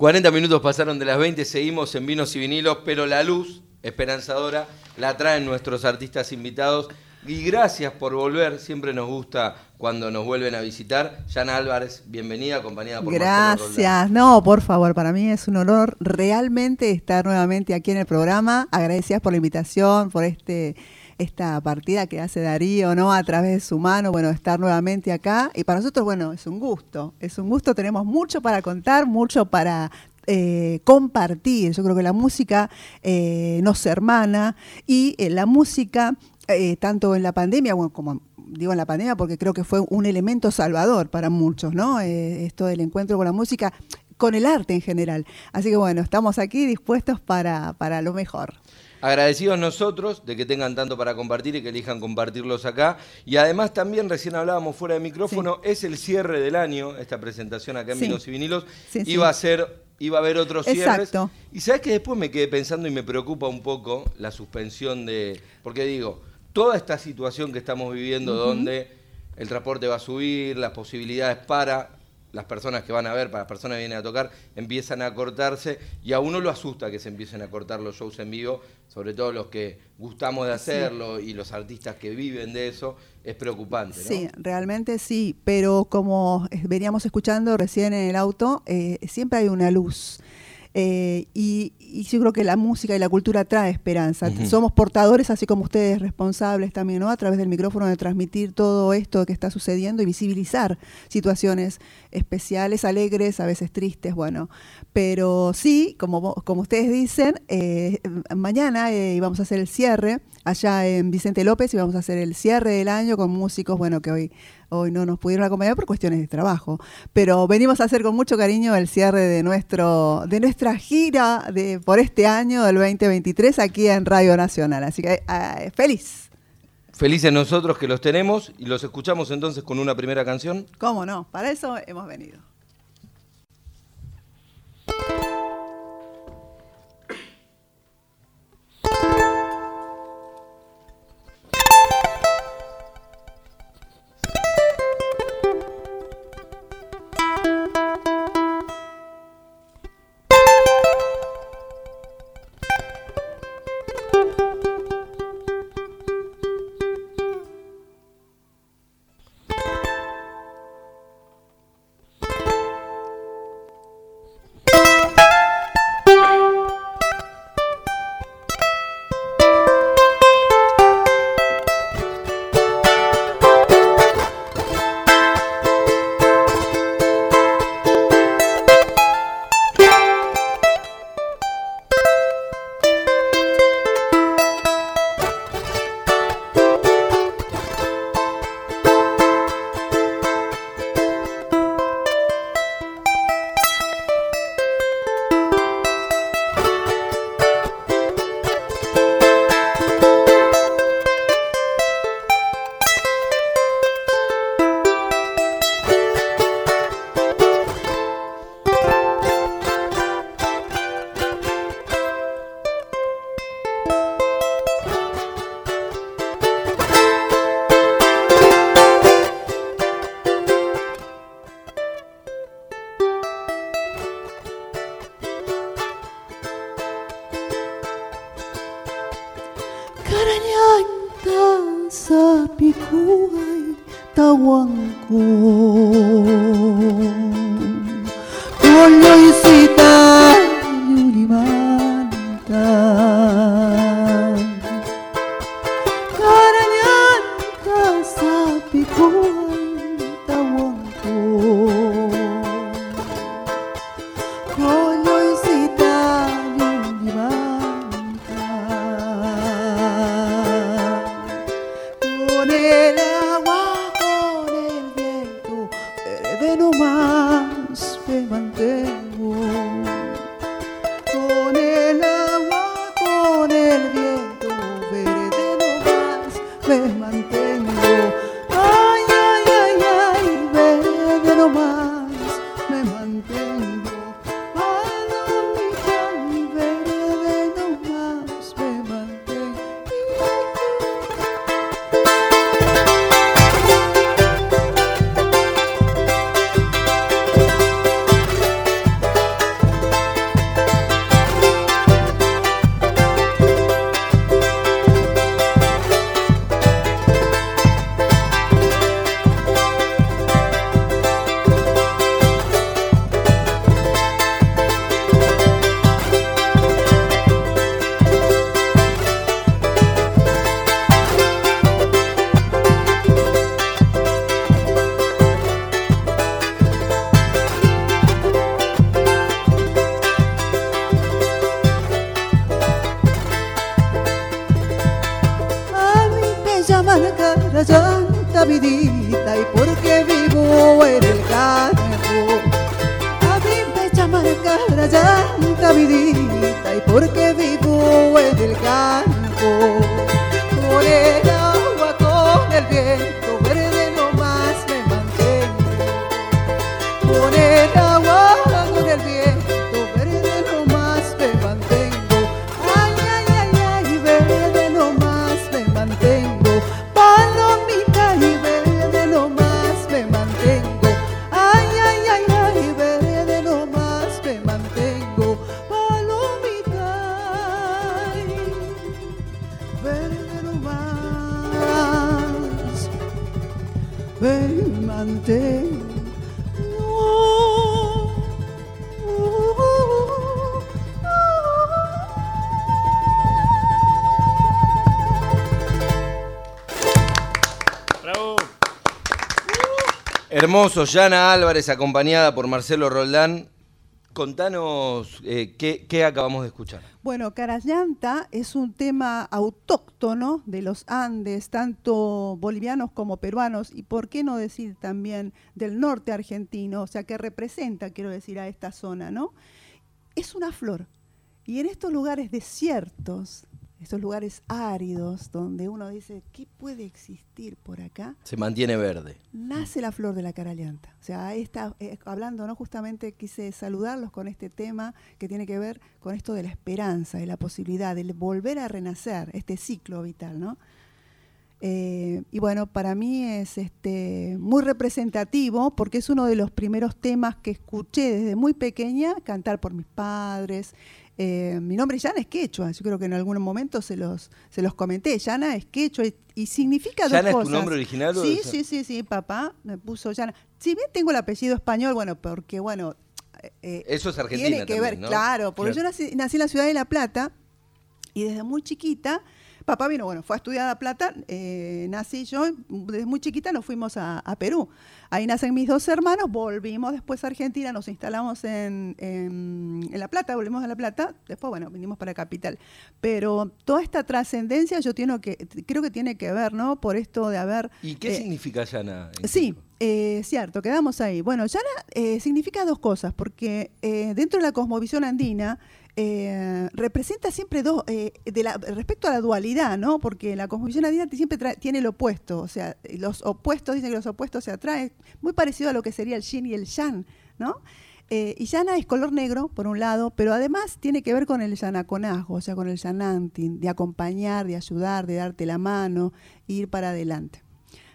40 minutos pasaron de las 20, seguimos en Vinos y Vinilos, pero la luz esperanzadora la traen nuestros artistas invitados. Y gracias por volver, siempre nos gusta cuando nos vuelven a visitar. Yana Álvarez, bienvenida, acompañada por Gracias, no, por favor, para mí es un honor realmente estar nuevamente aquí en el programa. Agradecidas por la invitación, por este esta partida que hace Darío, ¿no? A través de su mano, bueno, estar nuevamente acá. Y para nosotros, bueno, es un gusto, es un gusto, tenemos mucho para contar, mucho para eh, compartir. Yo creo que la música eh, nos hermana y eh, la música, tanto en la pandemia, bueno, como digo en la pandemia porque creo que fue un elemento salvador para muchos, ¿no? esto del encuentro con la música, con el arte en general. Así que bueno, estamos aquí dispuestos para, para lo mejor. Agradecidos nosotros de que tengan tanto para compartir y que elijan compartirlos acá. Y además también, recién hablábamos fuera de micrófono, es el cierre del año, esta presentación acá en Vinos y Vinilos. iba a ser, iba a haber otros cierres. Y sabes que después me quedé pensando y me preocupa un poco la suspensión de. Porque digo, toda esta situación que estamos viviendo donde el transporte va a subir, las posibilidades para las personas que van a ver, para las personas que vienen a tocar, empiezan a cortarse y a uno lo asusta que se empiecen a cortar los shows en vivo, sobre todo los que gustamos de hacerlo y los artistas que viven de eso, es preocupante. ¿no? Sí, realmente sí, pero como veníamos escuchando recién en el auto, eh, siempre hay una luz. Eh, y, yo creo que la música y la cultura trae esperanza. Somos portadores, así como ustedes, responsables también, ¿no? A través del micrófono de transmitir todo esto que está sucediendo y visibilizar situaciones especiales, alegres, a veces tristes, bueno. Pero sí, como, como ustedes dicen, eh, mañana eh, vamos a hacer el cierre allá en Vicente López y vamos a hacer el cierre del año con músicos, bueno, que hoy hoy no nos pudieron acompañar por cuestiones de trabajo, pero venimos a hacer con mucho cariño el cierre de nuestro de nuestra gira de por este año del 2023 aquí en Radio Nacional, así que eh, feliz. Felices nosotros que los tenemos y los escuchamos entonces con una primera canción. ¿Cómo no? Para eso hemos venido. Calhanta sa pikuay tawang ko. Hermoso, Yana Álvarez acompañada por Marcelo Roldán. Contanos eh, ¿qué, acabamos de escuchar. Bueno, Carallanta es un tema autóctono de los Andes, tanto bolivianos como peruanos, y por qué no decir también del norte argentino, o sea, que representa, quiero decir, a esta zona, ¿no? Es una flor. Y en estos lugares desiertos, estos lugares áridos, donde uno dice, ¿qué puede existir por acá? Se mantiene verde. nace la flor de la caralianta. O sea, esta, eh, hablando, ¿no? Justamente quise saludarlos con este tema que tiene que ver con esto de la esperanza, de la posibilidad de volver a renacer, este ciclo vital, ¿no? Eh, y bueno, para mí es este, muy representativo porque es uno de los primeros temas que escuché desde muy pequeña cantar por mis padres. Eh, mi nombre Yana es quechua, yo creo que en algún momento se los, se los comenté. Yana es quechua y, y significa dos ¿Yana es tu cosas. nombre original o Sí, es- sí, sí, sí, papá me puso Yana. Si bien tengo el apellido español, bueno, porque bueno, eh, Eso es Argentina tiene que ver, claro, porque Claro. yo nací, nací en la ciudad de La Plata y desde muy chiquita, papá vino, bueno, fue a estudiar a La Plata, eh, nací yo, desde muy chiquita nos fuimos a, a Perú. Ahí nacen mis dos hermanos, volvimos después a Argentina, nos instalamos en, en- en La Plata, volvimos a La Plata, después, bueno, vinimos para Capital. Pero toda esta trascendencia yo tengo que, creo que tiene que ver, ¿no? Por esto de haber... ¿Y qué eh, significa Yana? Sí, eh, cierto, quedamos ahí. Bueno, Yana eh, significa dos cosas, porque dentro de la cosmovisión andina eh, representa siempre dos, eh, de la, respecto a la dualidad, ¿no? Porque la cosmovisión andina siempre trae- tiene el opuesto, o sea, los opuestos, dicen que los opuestos se atraen, muy parecido a lo que sería el yin y el yang, ¿no? Eh, y yana es color negro, por un lado, pero además tiene que ver con el yanaconazgo, o sea, con el yanantin, de acompañar, de ayudar, de darte la mano, ir para adelante.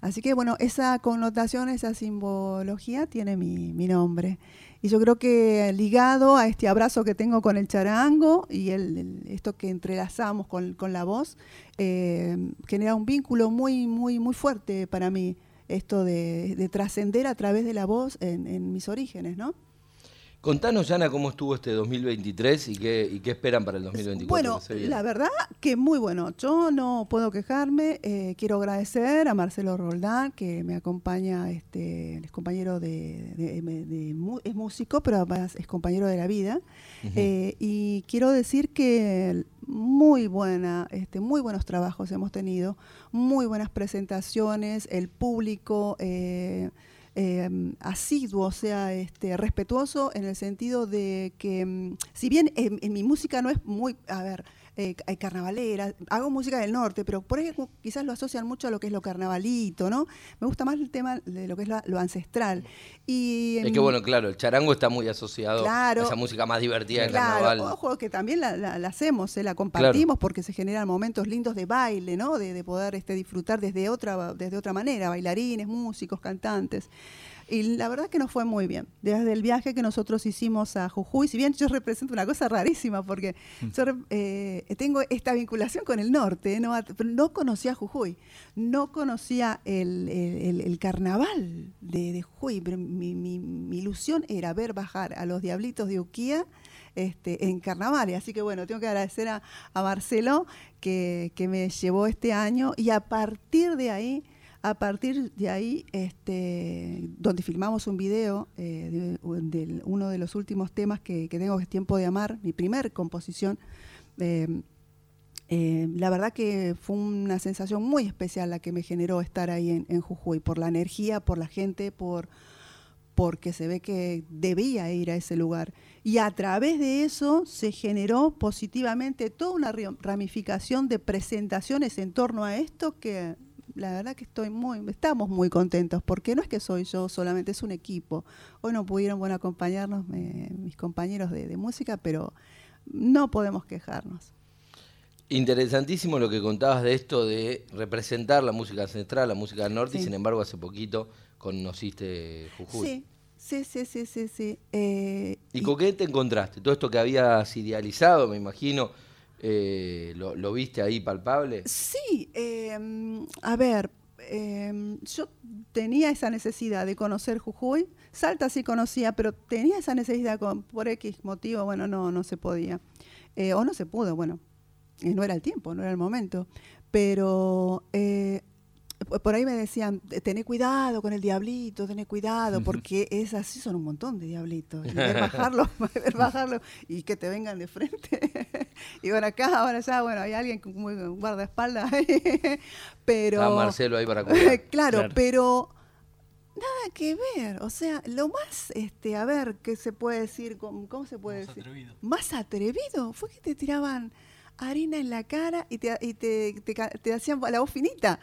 Así que bueno, esa connotación, esa simbología tiene mi, mi nombre. Y yo creo que ligado a este abrazo que tengo con el charango y el, esto que entrelazamos con, con la voz, eh, genera un vínculo muy, muy, muy fuerte para mí, esto de, de trascender a través de la voz en, en mis orígenes, ¿no? Contanos, Yana, cómo estuvo este 2023 y qué, y qué esperan para el 2024. Bueno, la verdad que muy bueno. Yo no puedo quejarme. eh, quiero agradecer a Marcelo Roldán, que me acompaña, este, es compañero de, de- de- de mu- es músico, pero además es compañero de la vida. Eh, y quiero decir que muy buena, este, muy buenos trabajos hemos tenido, muy buenas presentaciones, el público. eh, eh, asiduo, o sea, este, respetuoso en el sentido de que, mm, si bien en, en mi música no es muy, a ver, eh, ca- carnavalera, hago música del norte, pero por ejemplo quizás lo asocian mucho a lo que es lo carnavalito, ¿no? Me gusta más el tema de lo que es la- lo ancestral. Y, Es que em, bueno, claro, el charango está muy asociado Claro. a esa música más divertida del Claro, carnaval. ojo que también la, la- la hacemos, eh, la compartimos porque se generan momentos lindos de baile, ¿no? De, de poder este, disfrutar desde otra, desde otra manera, bailarines, músicos, cantantes. Y la verdad que nos fue muy bien. Desde el viaje que nosotros hicimos a Jujuy, si bien yo represento una cosa rarísima, porque yo re- eh, tengo esta vinculación con el norte, ¿no? Pero no conocía Jujuy, no conocía el, el- el- el carnaval de, de Jujuy, pero mi, mi- mi ilusión era ver bajar a los diablitos de Uquía este, en carnavales. Así que bueno, tengo que agradecer a, a Marcelo que, que me llevó este año y a partir de ahí, a partir de ahí, este, donde filmamos un video eh, de, uno de los últimos temas que, tengo que es Tiempo de Amar, mi primer composición. eh, eh, la verdad que fue una sensación muy especial la que me generó estar ahí en, en Jujuy, por la energía, por la gente, por porque se ve que debía ir a ese lugar. Y a través de eso se generó positivamente toda una ramificación de presentaciones en torno a esto que la verdad que estoy muy, estamos muy contentos, porque no es que soy yo solamente, es un equipo. Hoy no pudieron bueno, acompañarnos mis compañeros de, música, pero no podemos quejarnos. Interesantísimo lo que contabas de esto de representar la música ancestral, la música del norte, y sin embargo hace poquito conociste Jujuy. Sí, sí, sí, sí, sí. Eh, ¿Y, con qué te encontraste? Todo esto que habías idealizado, me imagino, eh, lo, viste ahí palpable? Sí, em, a ver, em, yo tenía esa necesidad de conocer Jujuy. Salta sí conocía, pero tenía esa necesidad por X motivo, bueno, no, no se podía. Eh, o no se pudo, bueno, no era el tiempo, no era el momento. Pero por ahí me decían, tené cuidado con el diablito, tené cuidado, porque es así, son un montón de diablitos. Y ver bajarlo, ver bajarlo y que te vengan de frente. y bueno, acá, ahora ya, bueno, hay alguien muy guardaespaldas, pero... Ah, Marcelo ahí para cuidar. claro, pero nada que ver. O sea, lo más, este, a ver, ¿qué se puede decir? ¿Cómo, se puede decir? Atrevido. Más atrevido. Fue que te tiraban harina en la cara y te, y te, te, te hacían la voz finita.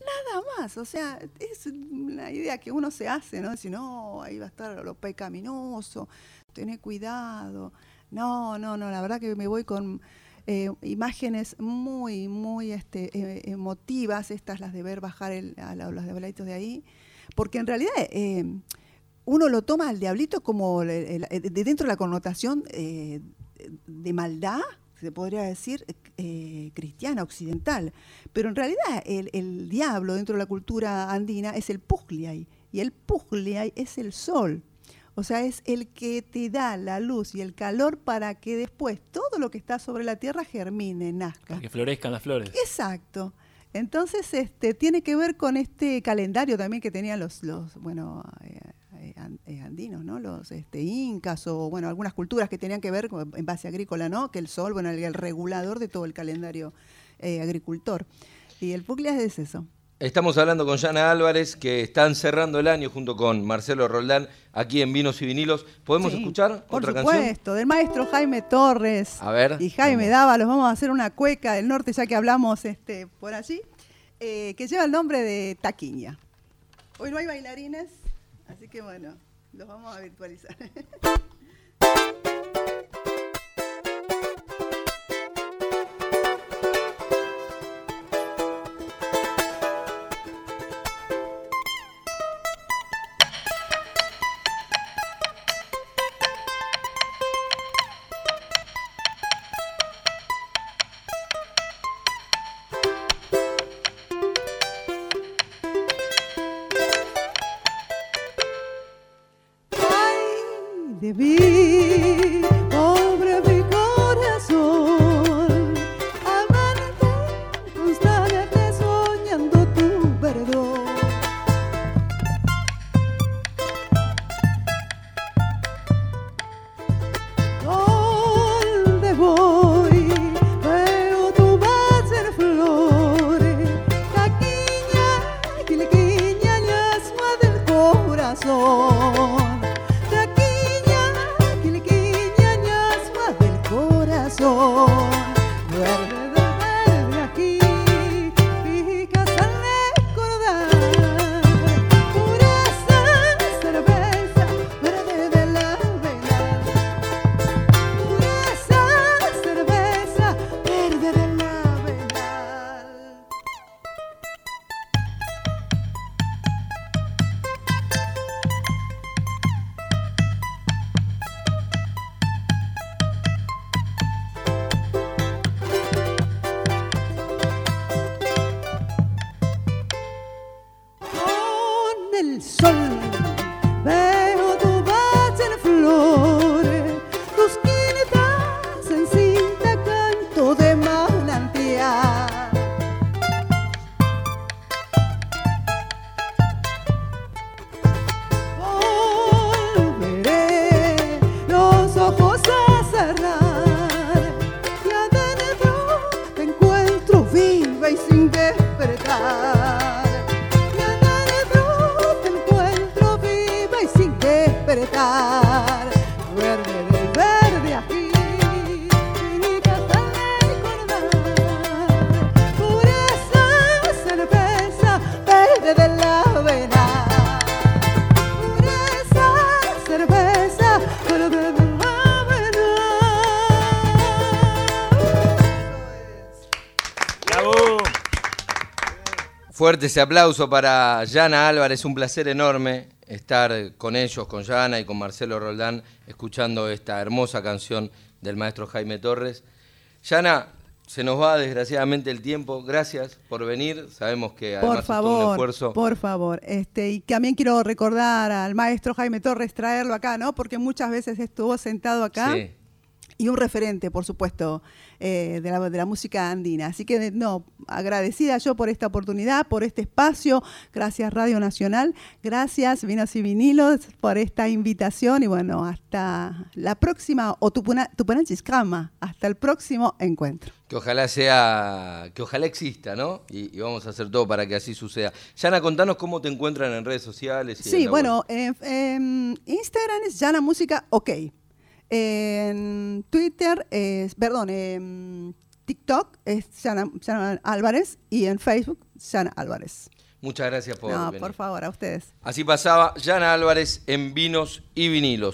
Nada más, o sea, es una idea que uno se hace, ¿no? Si no, ahí va a estar lo pecaminoso, tener cuidado. No, no, no, la verdad que me voy con eh, imágenes muy, muy este, eh, emotivas, estas las de ver bajar el, a los diablitos de ahí, porque en realidad eh, uno lo toma al diablito como de dentro de la connotación de maldad, se podría decir, eh, cristiana, occidental. Pero en realidad el, diablo dentro de la cultura andina es el Pugliay, y el Pugliay es el sol. O sea, es el que te da la luz y el calor para que después todo lo que está sobre la tierra germine, nazca. Para que florezcan las flores. Exacto. Entonces, este, tiene que ver con este calendario también que tenían los, los bueno, eh, eh, eh, andinos, ¿no? Los este, incas o, bueno, algunas culturas que tenían que ver en base agrícola, ¿no? Que el sol, bueno, el, regulador de todo el calendario eh, agricultor. Y el Puglia es eso. Estamos hablando con Yana Álvarez, que están cerrando el año junto con Marcelo Roldán aquí en Vinos y Vinilos. ¿Podemos escuchar otra canción? Por supuesto, del maestro Jaime Torres a ver, y Jaime Dávalos. Vamos a hacer una cueca del norte, ya que hablamos este, por allí, que lleva el nombre de Taquiña. Hoy no hay bailarines, Así que bueno, los vamos a virtualizar. amor. Fuerte ese aplauso para Yana Álvarez, un placer enorme estar con ellos, con Yana y con Marcelo Roldán, escuchando esta hermosa canción del maestro Jaime Torres. Yana, se nos va desgraciadamente el tiempo. Gracias por venir. Sabemos que además por favor, un esfuerzo. Por favor, este y también quiero recordar al maestro Jaime Torres traerlo acá, ¿no? Porque muchas veces estuvo sentado acá. Sí y un referente, por supuesto, eh, de, la, música andina. Así que, no, agradecida yo por esta oportunidad, por este espacio. Gracias Radio Nacional, gracias Vinos y Vinilos por esta invitación y bueno, hasta la próxima, o Tupunanchiscama, hasta el próximo encuentro. Que ojalá sea, que ojalá exista, ¿no? Y, vamos a hacer todo para que así suceda. Yana, contanos cómo te encuentran en redes sociales. sí, bueno, en Instagram es Yana Música OK. En Twitter, es, perdón, en TikTok es Sana, Álvarez y en Facebook, Sana Álvarez. Muchas gracias por No, por favor, a ustedes. Así pasaba Yana Álvarez en Vinos y Vinilos.